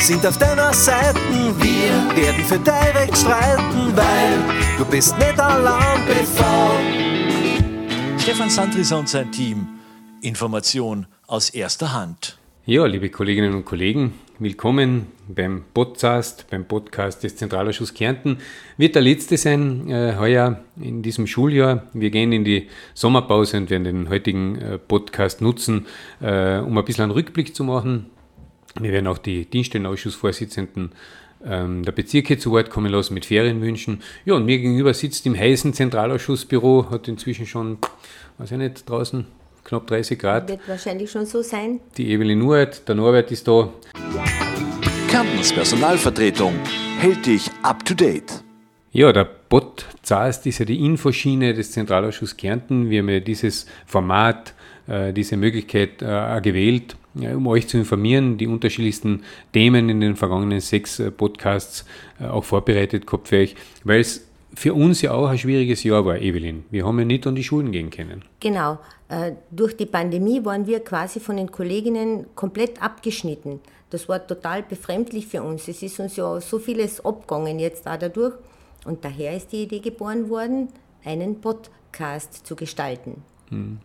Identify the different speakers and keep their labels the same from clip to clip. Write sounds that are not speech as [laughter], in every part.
Speaker 1: sind auf deiner Seite. Wir werden für dein Recht streiten, weil du bist nicht allein bevor.
Speaker 2: Stefan Sandris und sein Team. Information aus erster Hand.
Speaker 3: Ja, liebe Kolleginnen und Kollegen, willkommen beim Podcast, beim Podcast des Zentralausschusses Kärnten. Wird der letzte sein äh, heuer in diesem Schuljahr. Wir gehen in die Sommerpause und werden den heutigen äh, Podcast nutzen, äh, um ein bisschen einen Rückblick zu machen. Wir werden auch die Dienststellenausschussvorsitzenden ähm, der Bezirke zu Wort kommen lassen mit Ferienwünschen. Ja, und mir gegenüber sitzt im heißen Zentralausschussbüro, hat inzwischen schon, weiß ich nicht, draußen knapp 30 Grad.
Speaker 4: Wird wahrscheinlich schon so sein.
Speaker 3: Die Evelyn Nuert, der Norbert ist da.
Speaker 2: Kärntens Personalvertretung hält dich up to date.
Speaker 3: Ja, der Podcast ist ja die Infoschiene des Zentralausschusses Kärnten. Wir haben ja dieses Format, äh, diese Möglichkeit äh, gewählt, ja, um euch zu informieren, die unterschiedlichsten Themen in den vergangenen sechs äh, Podcasts äh, auch vorbereitet gehabt für euch, weil es für uns ja auch ein schwieriges Jahr war, Evelyn. Wir haben ja nicht an die Schulen gehen können.
Speaker 4: Genau. Äh, durch die Pandemie waren wir quasi von den Kolleginnen komplett abgeschnitten. Das war total befremdlich für uns. Es ist uns ja so vieles abgegangen jetzt da dadurch. Und daher ist die Idee geboren worden, einen Podcast zu gestalten.
Speaker 3: Hm.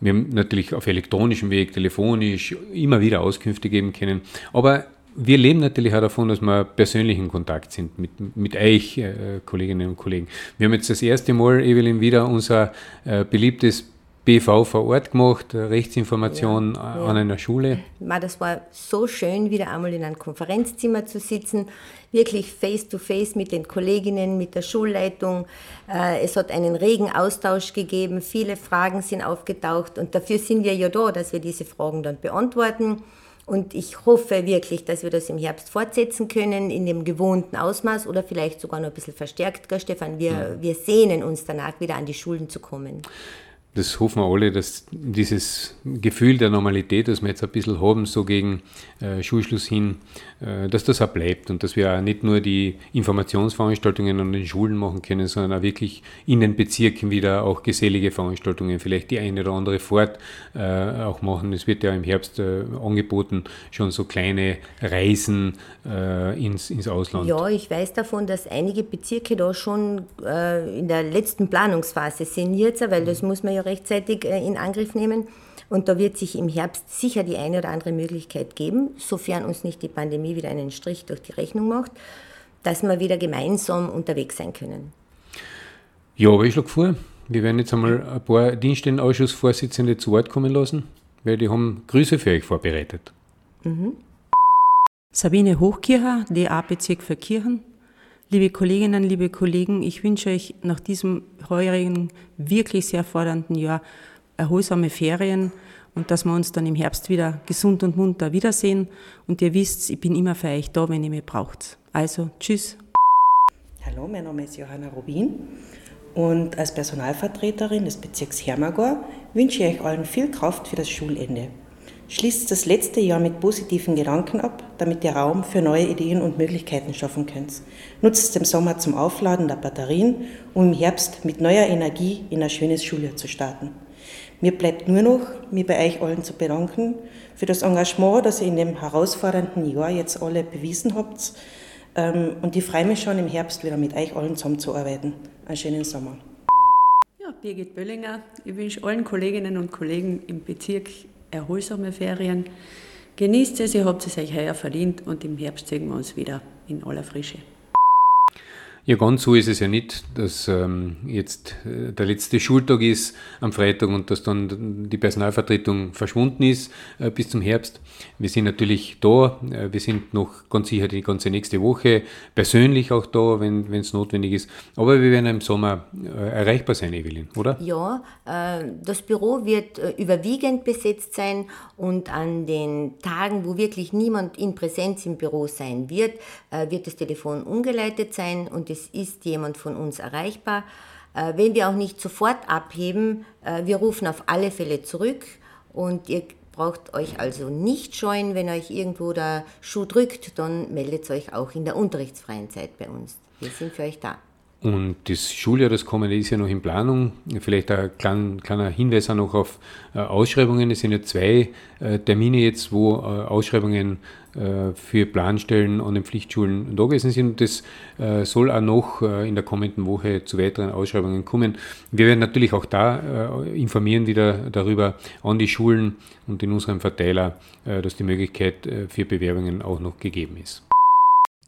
Speaker 3: Wir haben natürlich auf elektronischem Weg, telefonisch immer wieder Auskünfte geben können. Aber wir leben natürlich auch davon, dass wir persönlich in Kontakt sind mit, mit euch, äh, Kolleginnen und Kollegen. Wir haben jetzt das erste Mal, Evelyn, wieder unser äh, beliebtes BV vor Ort gemacht, Rechtsinformation ja, an ja. einer Schule.
Speaker 4: Das war so schön, wieder einmal in einem Konferenzzimmer zu sitzen, wirklich face to face mit den Kolleginnen, mit der Schulleitung. Äh, es hat einen regen Austausch gegeben, viele Fragen sind aufgetaucht und dafür sind wir ja da, dass wir diese Fragen dann beantworten. Und ich hoffe wirklich, dass wir das im Herbst fortsetzen können, in dem gewohnten Ausmaß oder vielleicht sogar noch ein bisschen verstärkt, Stefan. Wir, wir sehnen uns danach, wieder an die Schulen zu kommen
Speaker 3: das hoffen wir alle, dass dieses Gefühl der Normalität, das wir jetzt ein bisschen haben, so gegen äh, Schulschluss hin, äh, dass das auch bleibt und dass wir auch nicht nur die Informationsveranstaltungen an den Schulen machen können, sondern auch wirklich in den Bezirken wieder auch gesellige Veranstaltungen, vielleicht die eine oder andere Fahrt äh, auch machen. Es wird ja im Herbst äh, angeboten, schon so kleine Reisen äh, ins, ins Ausland.
Speaker 4: Ja, ich weiß davon, dass einige Bezirke da schon äh, in der letzten Planungsphase sind jetzt, weil das muss man ja rechtzeitig äh, in Angriff nehmen. Und da wird sich im Herbst sicher die eine oder andere Möglichkeit geben, sofern uns nicht die Pandemie wieder einen Strich durch die Rechnung macht, dass wir wieder gemeinsam unterwegs sein können.
Speaker 3: Ja, aber ich schlage vor, wir werden jetzt einmal ein paar Dienststellenausschussvorsitzende zu Wort kommen lassen, weil die haben Grüße für euch vorbereitet. Mhm.
Speaker 5: Sabine Hochkircher, DA-Bezirk für Kirchen. Liebe Kolleginnen, liebe Kollegen, ich wünsche euch nach diesem heurigen, wirklich sehr fordernden Jahr erholsame Ferien und dass wir uns dann im Herbst wieder gesund und munter wiedersehen. Und ihr wisst, ich bin immer für euch da, wenn ihr mich braucht. Also, tschüss.
Speaker 6: Hallo, mein Name ist Johanna Rubin und als Personalvertreterin des Bezirks Hermagor wünsche ich euch allen viel Kraft für das Schulende. Schließt das letzte Jahr mit positiven Gedanken ab, damit ihr Raum für neue Ideen und Möglichkeiten schaffen könnt. Nutzt es im Sommer zum Aufladen der Batterien, um im Herbst mit neuer Energie in ein schönes Schuljahr zu starten. Mir bleibt nur noch, mich bei euch allen zu bedanken für das Engagement, das ihr in dem herausfordernden Jahr jetzt alle bewiesen habt. Ähm, und ich freue mich schon im Herbst wieder mit euch allen zusammenzuarbeiten. Einen schönen Sommer.
Speaker 7: Ja, Birgit Böllinger. Ich wünsche allen Kolleginnen und Kollegen im Bezirk erholsame Ferien. Genießt es, ihr habt es euch heuer verdient und im Herbst sehen wir uns wieder in aller Frische.
Speaker 3: Ja, ganz so ist es ja nicht, dass ähm, jetzt äh, der letzte Schultag ist am Freitag und dass dann die Personalvertretung verschwunden ist äh, bis zum Herbst. Wir sind natürlich da, äh, wir sind noch ganz sicher die ganze nächste Woche persönlich auch da, wenn es notwendig ist. Aber wir werden im Sommer äh, erreichbar sein, Evelyn, oder?
Speaker 4: Ja, äh, das Büro wird überwiegend besetzt sein und an den Tagen, wo wirklich niemand in Präsenz im Büro sein wird, wird das Telefon umgeleitet sein und es ist jemand von uns erreichbar. Äh, wenn wir auch nicht sofort abheben, äh, wir rufen auf alle Fälle zurück und ihr braucht euch also nicht scheuen, wenn euch irgendwo der Schuh drückt, dann meldet euch auch in der unterrichtsfreien Zeit bei uns. Wir sind für euch da.
Speaker 3: Und das Schuljahr, das kommende, ist ja noch in Planung. Vielleicht ein klein, kleiner Hinweis auch noch auf äh, Ausschreibungen. Es sind ja zwei äh, Termine jetzt, wo äh, Ausschreibungen für Planstellen an den Pflichtschulen da gewesen sind. Das soll auch noch in der kommenden Woche zu weiteren Ausschreibungen kommen. Wir werden natürlich auch da informieren wieder darüber an die Schulen und in unserem Verteiler, dass die Möglichkeit für Bewerbungen auch noch gegeben ist.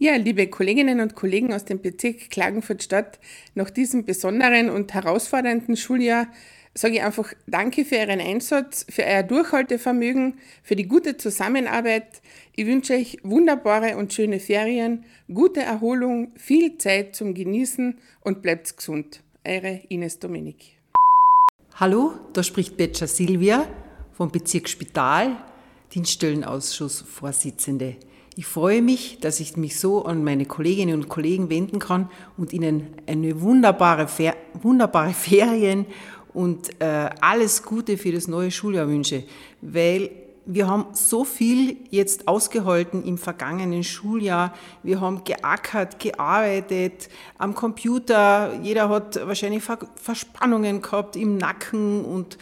Speaker 8: Ja, liebe Kolleginnen und Kollegen aus dem Bezirk Klagenfurt-Stadt, nach diesem besonderen und herausfordernden Schuljahr sage ich einfach Danke für Ihren Einsatz, für Euer Durchhaltevermögen, für die gute Zusammenarbeit. Ich wünsche euch wunderbare und schöne Ferien, gute Erholung, viel Zeit zum Genießen und bleibt gesund. Eure Ines Dominik.
Speaker 9: Hallo, da spricht Betscher Silvia vom Bezirk Spital, Dienststellenausschussvorsitzende. Ich freue mich, dass ich mich so an meine Kolleginnen und Kollegen wenden kann und ihnen eine wunderbare, Fer wunderbare [laughs] Ferien und äh, alles Gute für das neue Schuljahr wünsche, weil wir haben so viel jetzt ausgehalten im vergangenen Schuljahr. Wir haben geackert, gearbeitet am Computer. Jeder hat wahrscheinlich Verspannungen gehabt im Nacken und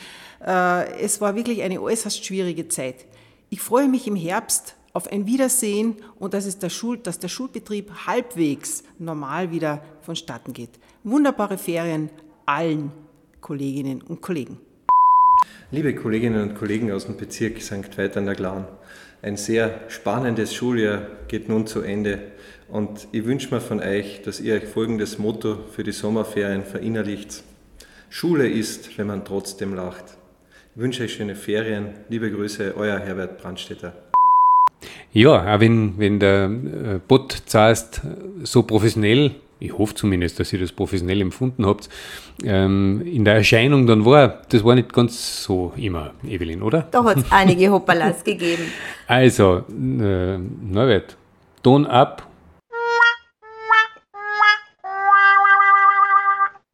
Speaker 9: äh, es war wirklich eine äußerst schwierige Zeit. Ich freue mich im Herbst auf ein Wiedersehen und dass, es der Schul, dass der Schulbetrieb halbwegs normal wieder vonstatten geht. Wunderbare Ferien allen Kolleginnen und Kollegen.
Speaker 10: Liebe Kolleginnen und Kollegen aus dem Bezirk St. Veit an der Glan, ein sehr spannendes Schuljahr geht nun zu Ende und ich wünsche mir von euch, dass ihr euch folgendes Motto für die Sommerferien verinnerlicht. Schule ist, wenn man trotzdem lacht. Ich wünsche euch schöne Ferien. Liebe Grüße, euer Herbert Brandstetter.
Speaker 3: Ja, auch wenn, wenn der äh, Podcast so professionell, ich hoffe zumindest, dass ihr das professionell empfunden habt, ähm, in der Erscheinung dann war, das war nicht ganz so immer, Evelyn, oder?
Speaker 4: Da hat es [laughs] einige Hoppalas gegeben.
Speaker 3: Also, äh, Norbert, Ton ab.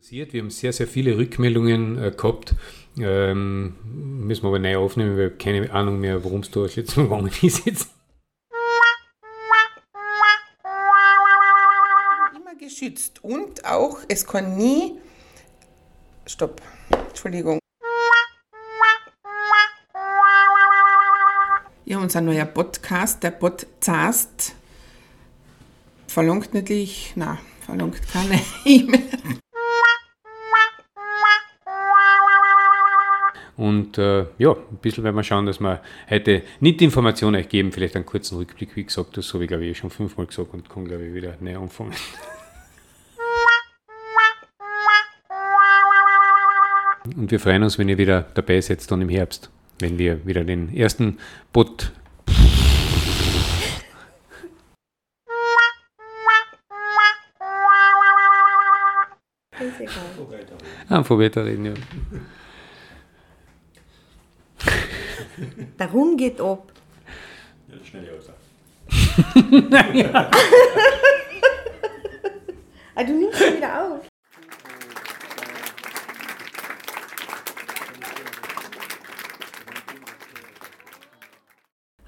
Speaker 3: Wir haben sehr, sehr viele Rückmeldungen äh, gehabt. Ähm, müssen wir aber neu aufnehmen, weil ich keine Ahnung mehr, worum es da Mal [laughs] gegangen ist jetzt.
Speaker 8: Geschützt und auch, es kann nie, stopp, Entschuldigung. Ja, unser neuer Podcast, der Podcast, verlangt natürlich, na, verlangt keine [laughs] E-Mail.
Speaker 3: Und äh, ja, ein bisschen werden wir schauen, dass wir heute nicht die Informationen euch geben, vielleicht einen kurzen Rückblick, wie gesagt, das habe ich glaube ich schon fünfmal gesagt und kann glaube ich wieder näher anfangen. Und wir freuen uns, wenn ihr wieder dabei seid, dann im Herbst, wenn wir wieder den ersten Bot. Ah, von Wetter reden, ja.
Speaker 4: Der Hund geht ab.
Speaker 2: Ja, schnell [laughs]
Speaker 4: ja. [laughs] ah, du nimmst ihn wieder auf.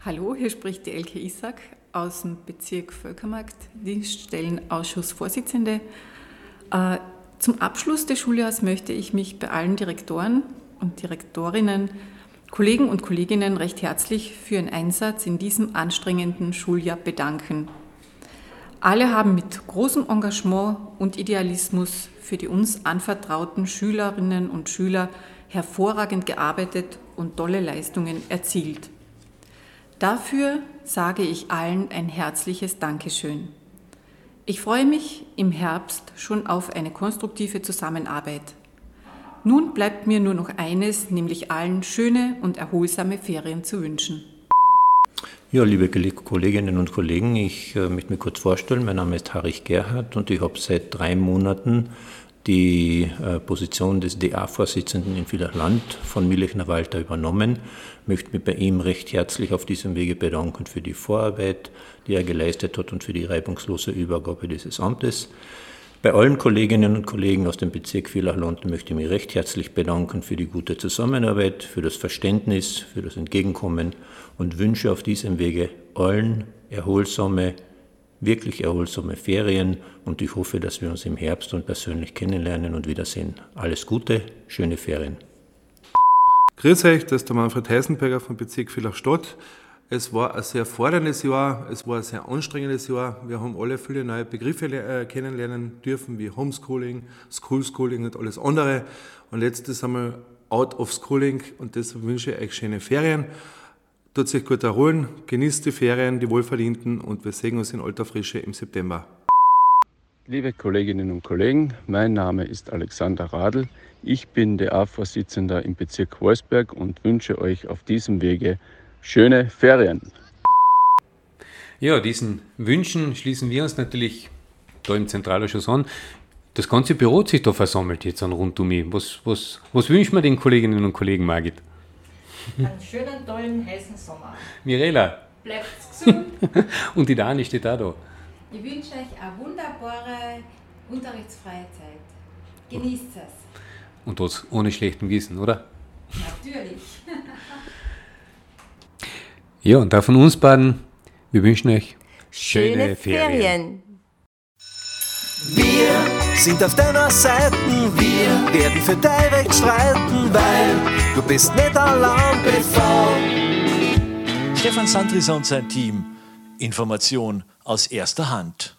Speaker 11: Hallo, hier spricht die Elke Isaac aus dem Bezirk Völkermarkt, Dienststellenausschussvorsitzende. Äh, zum Abschluss des Schuljahres möchte ich mich bei allen Direktoren und Direktorinnen, Kollegen und Kolleginnen recht herzlich für ihren Einsatz in diesem anstrengenden Schuljahr bedanken. Alle haben mit großem Engagement und Idealismus für die uns anvertrauten Schülerinnen und Schüler hervorragend gearbeitet und tolle Leistungen erzielt. Dafür sage ich allen ein herzliches Dankeschön. Ich freue mich im Herbst schon auf eine konstruktive Zusammenarbeit. Nun bleibt mir nur noch eines, nämlich allen schöne und erholsame Ferien zu wünschen.
Speaker 12: Ja, liebe Kolleginnen und Kollegen, ich äh, möchte mich kurz vorstellen. Mein Name ist Harich Gerhardt und ich habe seit drei Monaten die äh, Position des DA-Vorsitzenden in Villach-Land von Milchner Walter übernommen. Ich möchte mich bei ihm recht herzlich auf diesem Wege bedanken für die Vorarbeit, die er geleistet hat und für die reibungslose Übergabe dieses Amtes. Bei allen Kolleginnen und Kollegen aus dem Bezirk Villach-Land möchte ich mich recht herzlich bedanken für die gute Zusammenarbeit, für das Verständnis, für das Entgegenkommen und wünsche auf diesem Wege allen erholsame wirklich erholsame Ferien und ich hoffe, dass wir uns im Herbst und persönlich kennenlernen und wiedersehen. Alles Gute, schöne Ferien.
Speaker 13: Grüß euch, das ist der Manfred Heisenberger vom Bezirk Villach-Stadt. Es war ein sehr forderndes Jahr, es war ein sehr anstrengendes Jahr. Wir haben alle viele neue Begriffe äh, kennenlernen dürfen, wie Homeschooling, Schoolschooling und alles andere. Und letztes einmal out of schooling und deshalb wünsche ich euch schöne Ferien. Tut sich gut erholen, genießt die Ferien, die wohlverdienten und wir sehen uns in alter Frische im September.
Speaker 14: Liebe Kolleginnen und Kollegen, mein Name ist Alexander Radl. Ich bin der A-Vorsitzender im Bezirk Wolfsberg und wünsche euch auf diesem Wege schöne Ferien.
Speaker 3: Ja, diesen Wünschen schließen wir uns natürlich da im Zentralausschuss an. Das ganze Büro hat sich da versammelt jetzt an rund um mich. Was, was, was wünschen wir den Kolleginnen und Kollegen, Margit?
Speaker 15: Einen schönen, tollen, heißen Sommer.
Speaker 3: Mirela.
Speaker 15: Bleibt gesund. [laughs]
Speaker 3: und die Dani steht auch da.
Speaker 15: Ich wünsche euch eine wunderbare unterrichtsfreie Zeit. Genießt es.
Speaker 3: Und das ohne schlechtem Wissen, oder?
Speaker 15: Natürlich.
Speaker 3: ja, und da von uns beiden, wir wünschen euch
Speaker 4: schöne, schöne Ferien. Ferien.
Speaker 1: Wir sind auf deiner Seite, wir werden für dein Recht streiten, weil du bist nicht allein bevor.
Speaker 2: Stefan Sandris und sein Team. Information aus erster Hand.